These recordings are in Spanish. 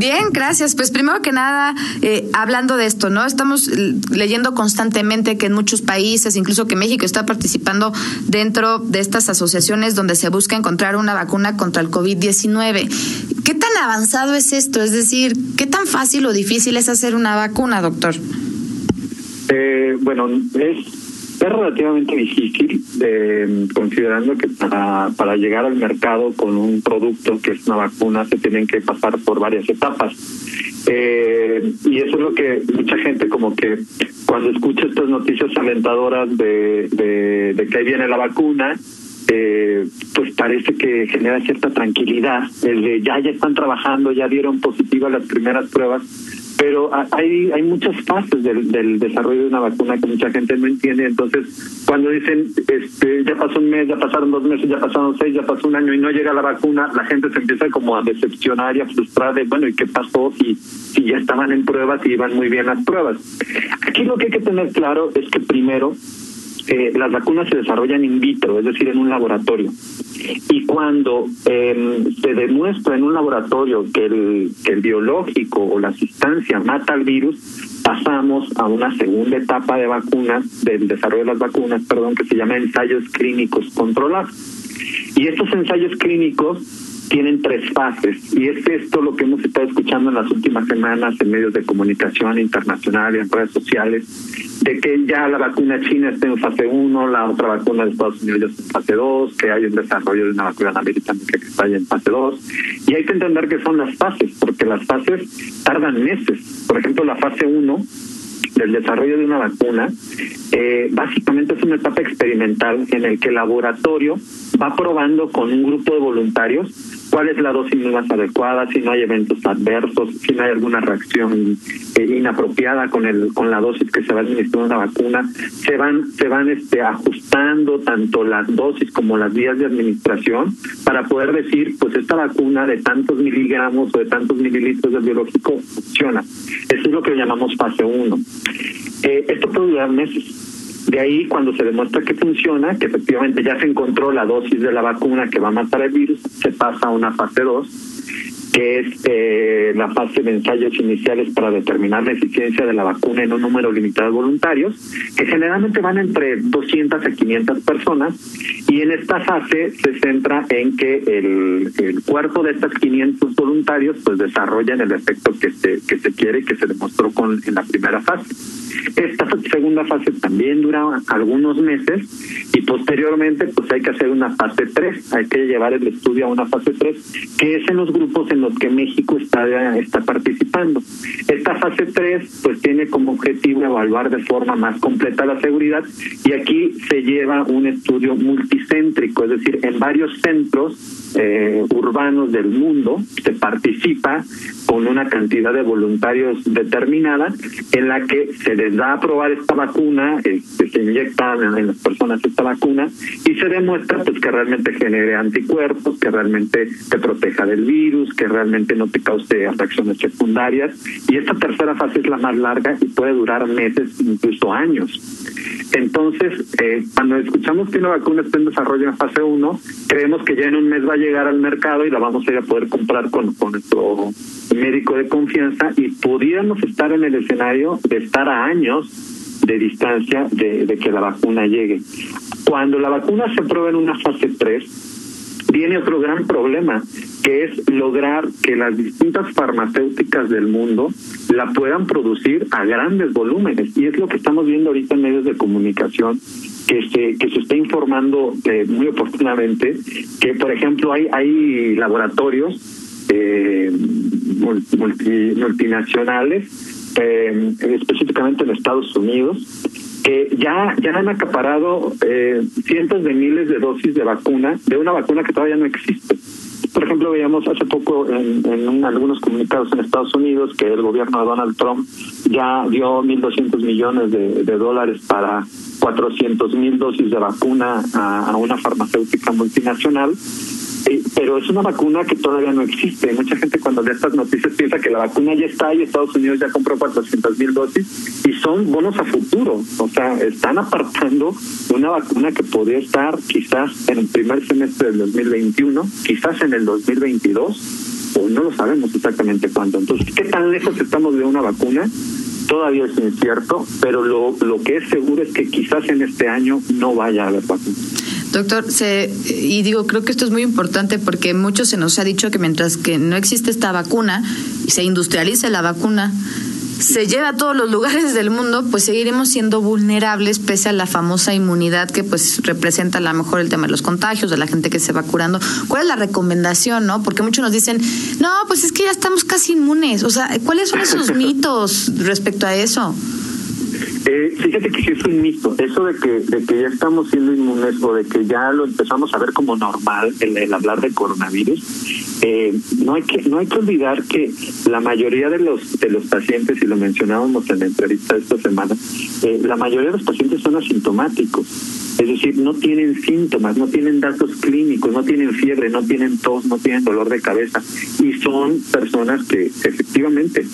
Bien, gracias. Pues primero que nada, eh, hablando de esto, ¿no? Estamos leyendo constantemente que en muchos países, incluso que México está participando dentro de estas asociaciones donde se busca encontrar una vacuna contra el COVID-19. ¿Qué tan avanzado es esto? Es decir, ¿qué tan fácil o difícil es hacer una vacuna, doctor? Eh, bueno, es es relativamente difícil, eh, considerando que para, para llegar al mercado con un producto que es una vacuna se tienen que pasar por varias etapas. Eh, y eso es lo que mucha gente como que cuando escucha estas noticias alentadoras de, de, que ahí viene la vacuna, eh, pues parece que genera cierta tranquilidad. El de ya, ya están trabajando, ya dieron positivas las primeras pruebas pero hay hay muchas fases del, del desarrollo de una vacuna que mucha gente no entiende. Entonces cuando dicen este ya pasó un mes ya pasaron dos meses ya pasaron seis ya pasó un año y no llega la vacuna la gente se empieza como a decepcionar y a frustrar de bueno y qué pasó si si ya estaban en pruebas y iban muy bien las pruebas aquí lo que hay que tener claro es que primero eh, las vacunas se desarrollan in vitro, es decir, en un laboratorio. Y cuando eh, se demuestra en un laboratorio que el, que el biológico o la sustancia mata al virus, pasamos a una segunda etapa de vacunas, del desarrollo de las vacunas, perdón, que se llama ensayos clínicos controlados. Y estos ensayos clínicos tienen tres fases y es esto lo que hemos estado escuchando en las últimas semanas en medios de comunicación internacional y en redes sociales de que ya la vacuna china está en fase 1, la otra vacuna de Estados Unidos ya está en fase 2, que hay un desarrollo de una vacuna americana que está ya en fase 2 y hay que entender que son las fases porque las fases tardan meses. Por ejemplo, la fase 1 del desarrollo de una vacuna, eh, básicamente es una etapa experimental en el que el laboratorio va probando con un grupo de voluntarios cuál es la dosis más adecuada, si no hay eventos adversos, si no hay alguna reacción eh, inapropiada con el con la dosis que se va a administrar la vacuna, se van se van este ajustando tanto las dosis como las vías de administración para poder decir, pues esta vacuna de tantos miligramos o de tantos mililitros de biológico funciona. Eso es lo que llamamos fase 1. Eh, esto puede durar meses de ahí, cuando se demuestra que funciona, que efectivamente ya se encontró la dosis de la vacuna que va a matar el virus, se pasa a una fase 2 que es eh, la fase de ensayos iniciales para determinar la eficiencia de la vacuna en un número limitado de voluntarios, que generalmente van entre 200 a 500 personas, y en esta fase se centra en que el, cuerpo de estos 500 voluntarios pues desarrollan el efecto que se, que se quiere y que se demostró con, en la primera fase. Esta segunda fase también dura algunos meses y posteriormente pues hay que hacer una fase 3, hay que llevar el estudio a una fase 3, que es en los grupos en los que México está, está participando. Esta fase 3 pues tiene como objetivo evaluar de forma más completa la seguridad y aquí se lleva un estudio multicéntrico, es decir, en varios centros eh, urbanos del mundo se participa con una cantidad de voluntarios determinada en la que se les da a probar esta vacuna, este, se inyecta en las personas esta vacuna y se demuestra pues que realmente genere anticuerpos, que realmente te proteja del virus, que realmente no te cause reacciones secundarias y esta tercera fase es la más larga y puede durar meses, incluso años. Entonces, eh, cuando escuchamos que una vacuna está en desarrollo en fase 1, creemos que ya en un mes va a llegar al mercado y la vamos a ir a poder comprar con, con nuestro médico de confianza y pudiéramos estar en el escenario de estar a años de distancia de, que la vacuna llegue. Cuando la vacuna se prueba en una fase 3, viene otro gran problema, que es lograr que las distintas farmacéuticas del mundo la puedan producir a grandes volúmenes. Y es lo que estamos viendo ahorita en medios de comunicación, que se, que se está informando eh, muy oportunamente, que por ejemplo hay, hay laboratorios eh, multinacionales, eh, específicamente en Estados Unidos, que ya, ya han acaparado eh, cientos de miles de dosis de vacuna, de una vacuna que todavía no existe. Por ejemplo, veíamos hace poco en, algunos comunicados en Estados Unidos que el gobierno de Donald Trump ya dio 1.200 millones de, dólares para 400 mil dosis de vacuna a una farmacéutica multinacional pero es una vacuna que todavía no existe. Mucha gente cuando lee estas noticias piensa que la vacuna ya está y Estados Unidos ya compró 400 mil dosis y son bonos a futuro. O sea, están apartando una vacuna que podría estar quizás en el primer semestre del 2021, quizás en el 2022 o no lo sabemos exactamente cuándo. Entonces, ¿qué tan lejos estamos de una vacuna? Todavía es incierto, pero lo, lo que es seguro es que quizás en este año no vaya a haber vacuna. Doctor, se, y digo, creo que esto es muy importante porque mucho se nos ha dicho que mientras que no existe esta vacuna y se industrialice la vacuna, se lleva a todos los lugares del mundo, pues seguiremos siendo vulnerables pese a la famosa inmunidad que pues representa a lo mejor el tema de los contagios, de la gente que se va curando. ¿Cuál es la recomendación, no? Porque muchos nos dicen, no, pues es que ya estamos casi inmunes. O sea, ¿cuáles son esos mitos respecto a eso? Eh, fíjate que es un mito, eso de que, de que ya estamos siendo inmunes o de que ya lo empezamos a ver como normal el, hablar de coronavirus, eh, no hay que no hay que olvidar que la mayoría de los de los pacientes y lo mencionábamos en la entrevista esta semana, eh, la mayoría de los pacientes son asintomáticos. Es decir, no tienen síntomas, no tienen datos clínicos, no tienen fiebre, no tienen tos, no tienen dolor de cabeza y son personas que efectivamente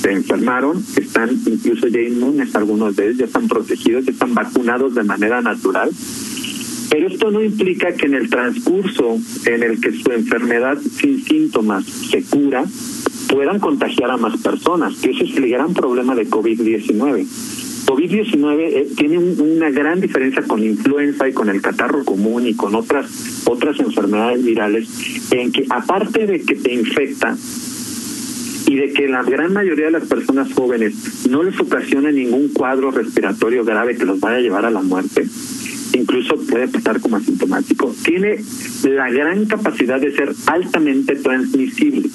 se enfermaron, están incluso ya inmunes, algunos de ellos ya están protegidos, ya están vacunados de manera natural. Pero esto no implica que en el transcurso en el que su enfermedad sin síntomas se cura, puedan contagiar a más personas, que ese es el gran problema de COVID-19. COVID-19 eh, tiene una gran diferencia con influenza y con el catarro común y con otras otras enfermedades virales en que aparte de que te infecta de que la gran mayoría de las personas jóvenes no les ocasiona ningún cuadro respiratorio grave que los vaya a llevar a la muerte, incluso puede pasar como asintomático, tiene la gran capacidad de ser altamente transmisible.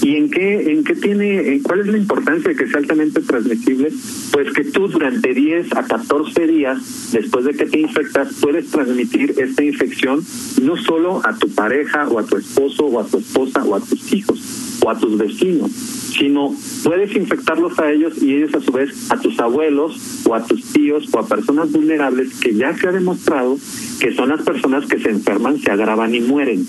¿Y en qué, en qué tiene, en cuál es la importancia de que sea altamente transmisible? Pues que tú durante 10 a 14 días después de que te infectas puedes transmitir esta infección no solo a tu pareja o a tu esposo o a tu esposa o a tus hijos o a tus vecinos, sino puedes infectarlos a ellos y ellos a su vez a tus abuelos o a tus tíos o a personas vulnerables que ya se ha demostrado que son las personas que se enferman, se agravan y mueren.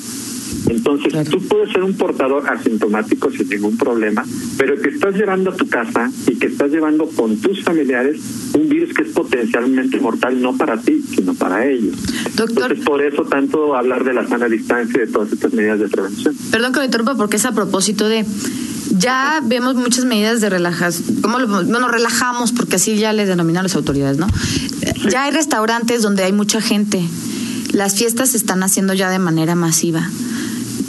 Entonces, tú puedes ser un portador asintomático sin ningún problema, pero que estás llevando a tu casa y que estás llevando con tus familiares un virus que es potencialmente mortal, no para ti, sino para ellos. Doctor, Entonces, por eso tanto hablar de la sana distancia y de todas estas medidas de prevención. Perdón que me interrumpa, porque es a propósito de ya vemos muchas medidas de relajación, ¿cómo lo, bueno, relajamos porque así ya le denominan las autoridades, ¿no? Ya hay restaurantes donde hay mucha gente. Las fiestas se están haciendo ya de manera masiva.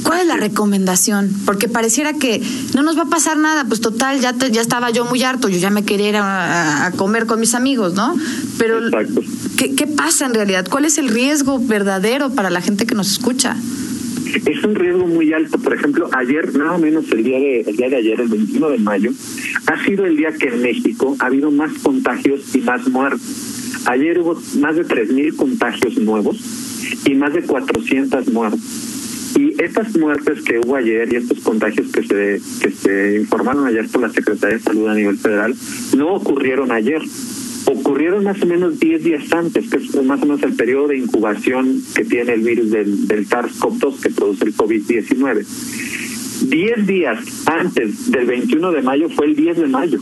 ¿Cuál es la recomendación? Porque pareciera que no nos va a pasar nada, pues total, ya ya estaba yo muy harto, yo ya me quería ir a, comer con mis amigos, ¿no? Pero ¿qué, ¿qué pasa en realidad? ¿Cuál es el riesgo verdadero para la gente que nos escucha? es un riesgo muy alto. Por ejemplo, ayer, nada menos el día de el día de ayer, el 21 de mayo, ha sido el día que en México ha habido más contagios y más muertes. Ayer hubo más de 3.000 contagios nuevos y más de 400 muertes. Estas muertes que hubo ayer y estos contagios que se, que se informaron ayer por la Secretaría de Salud a nivel federal no ocurrieron ayer ocurrieron más o menos 10 días antes, que es más o menos el periodo de incubación que tiene el virus del, del SARS-CoV-2 que produce el COVID-19. 10 días antes del 21 de mayo fue el 10 de mayo.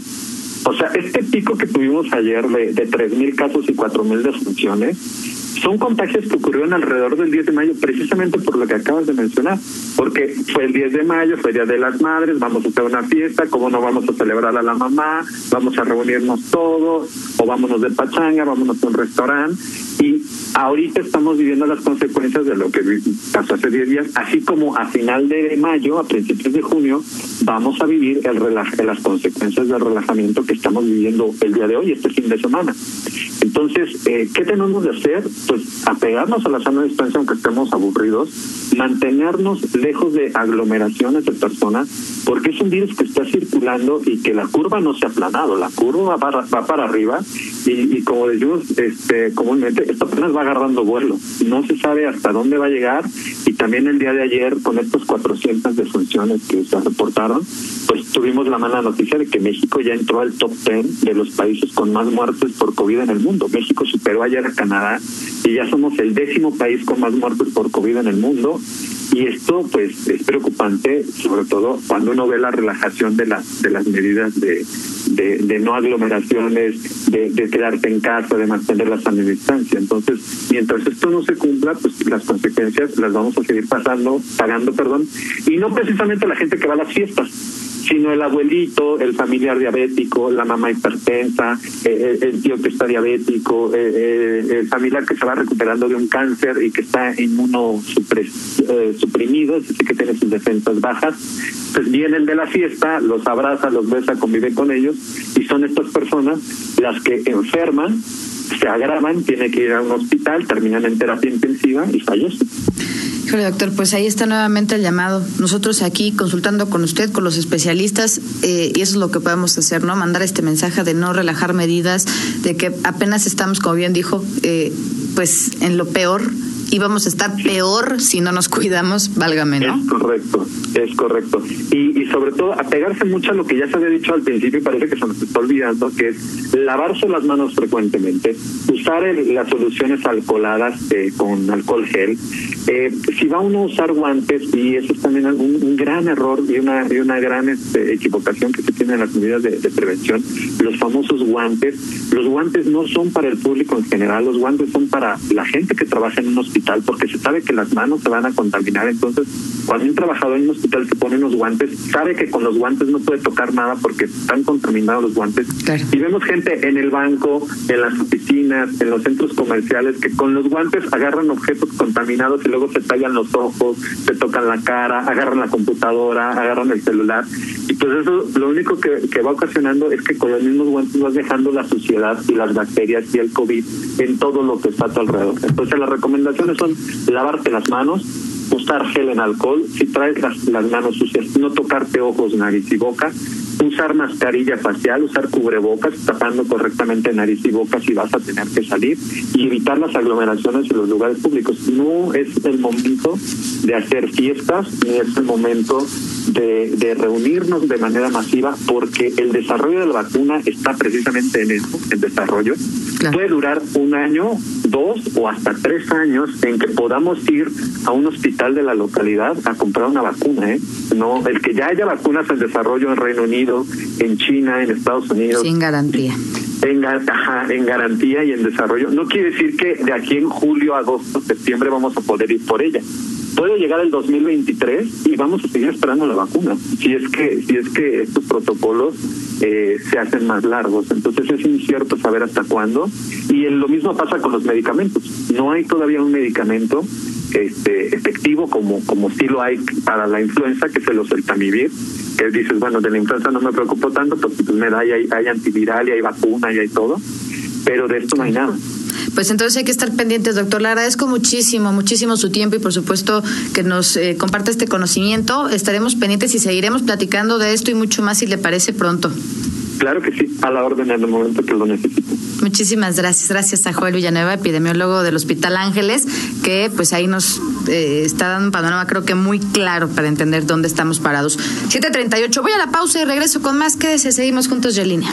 O sea, este pico que tuvimos ayer de, de 3.000 casos y 4.000 defunciones son contagios que ocurrieron alrededor del 10 de mayo, precisamente por lo que acabas de mencionar, porque fue el 10 de mayo, fue Día de las Madres, vamos a hacer una fiesta, ¿cómo no vamos a celebrar a la mamá? Vamos a reunirnos todos, o vámonos de pachanga, vámonos a un restaurante, y ahorita estamos viviendo las consecuencias de lo que pasó hace 10 días, así como a final de mayo, a principios de junio, vamos a vivir el relaje, las consecuencias del relajamiento que estamos viviendo el día de hoy, este fin de semana. Entonces, eh, ¿qué tenemos de hacer? Pues apegarnos a la sana distancia aunque estemos aburridos, mantenernos lejos de aglomeraciones de personas, porque es un virus que está circulando y que la curva no se ha aplanado, la curva va para, va para arriba y, como decimos este, comúnmente, esto apenas va agarrando vuelo, no se sabe hasta dónde va a llegar y también el día de ayer con estos 400 defunciones que se reportaron, pues tuvimos la mala noticia de que México ya entró al top 10 de los países con más muertes por COVID en el mundo. México superó ayer a Canadá y ya somos el décimo país con más muertes por COVID en el mundo. Y esto pues es preocupante, sobre todo cuando uno ve la relajación de las de las medidas de, de, no aglomeraciones, de, de quedarte en casa, de mantener la sana distancia. Entonces, mientras esto no se cumpla, pues las consecuencias las vamos a seguir pasando, pagando, perdón, y no precisamente la gente que va a las fiestas sino el abuelito, el familiar diabético, la mamá hipertensa, eh, el tío que está diabético, eh, eh, el familiar que se va recuperando de un cáncer y que está inmunosuprimido, eh, suprimido, es que tiene sus defensas bajas, pues vienen de la fiesta, los abraza, los besa, convive con ellos y son estas personas las que enferman, se agravan, tienen que ir a un hospital, terminan en terapia intensiva y fallecen. Híjole, doctor, pues ahí está nuevamente el llamado. Nosotros aquí consultando con usted, con los especialistas, eh, y eso es lo que podemos hacer, ¿no? Mandar este mensaje de no relajar medidas, de que apenas estamos, como bien dijo, eh, pues en lo peor y vamos a estar peor si no nos cuidamos, válgame, ¿no? Es correcto, es correcto. Y, y sobre todo, apegarse mucho a lo que ya se había dicho al principio y parece que se nos está olvidando, que es lavarse las manos frecuentemente, usar el, las soluciones alcoholadas eh, con alcohol gel. Eh, si va uno a usar guantes, y eso es también un, gran error y una, y una gran este, equivocación que se tiene en las medidas de prevención, los famosos guantes. Los guantes no son para el público en general, los guantes son para la gente que trabaja en un hospital, porque se sabe que las manos se van a contaminar. Entonces, cuando un trabajador en un hospital se pone unos guantes, sabe que con los guantes no puede tocar nada porque están contaminados los guantes. Claro. Y vemos gente en el banco, en las oficinas, en los centros comerciales, que con los guantes agarran objetos contaminados y luego se tallan los ojos, se tocan la cara, agarran la computadora, agarran el celular. Y pues eso lo único que, que va ocasionando es que con los mismos guantes vas dejando la suciedad y las bacterias y el COVID en todo lo que está a tu alrededor. Entonces las recomendaciones son lavarte las manos, usar gel en alcohol, si traes las, las manos sucias, no tocarte ojos, nariz y boca, usar mascarilla facial, usar cubrebocas, tapando correctamente nariz y boca si vas a tener que salir y evitar las aglomeraciones en los lugares públicos. No es el momento de hacer fiestas ni es el momento de, de reunirnos de manera masiva porque el desarrollo de la vacuna está precisamente en eso, en desarrollo. Claro. Puede durar un año, dos o hasta tres años en que podamos ir a un hospital de la localidad a comprar una vacuna. ¿eh? No, el que ya haya vacunas en desarrollo en Reino Unido, en China, en Estados Unidos. Sin garantía. En, ajá, en garantía y en desarrollo. No quiere decir que de aquí en julio, agosto, septiembre vamos a poder ir por ella. Puede llegar el 2023 y vamos a seguir esperando la vacuna. Si es que si es que estos protocolos eh, se hacen más largos, entonces es incierto saber hasta cuándo. Y lo mismo pasa con los medicamentos. No hay todavía un medicamento este efectivo como como sí lo hay para la influenza que es el oseltamivir que dices bueno de la influenza no me preocupo tanto porque pues me da hay, hay antiviral y hay vacuna y hay todo pero de esto no hay nada pues entonces hay que estar pendientes, doctor. Le agradezco muchísimo, muchísimo su tiempo y por supuesto que nos eh, comparte este conocimiento. Estaremos pendientes y seguiremos platicando de esto y mucho más si le parece pronto. Claro que sí, a la orden en el momento que lo necesite. Muchísimas gracias. Gracias a Joel Villanueva, epidemiólogo del Hospital Ángeles, que pues ahí nos eh, está dando un panorama creo que muy claro para entender dónde estamos parados. 7.38, voy a la pausa y regreso con más. Quédese, seguimos juntos línea.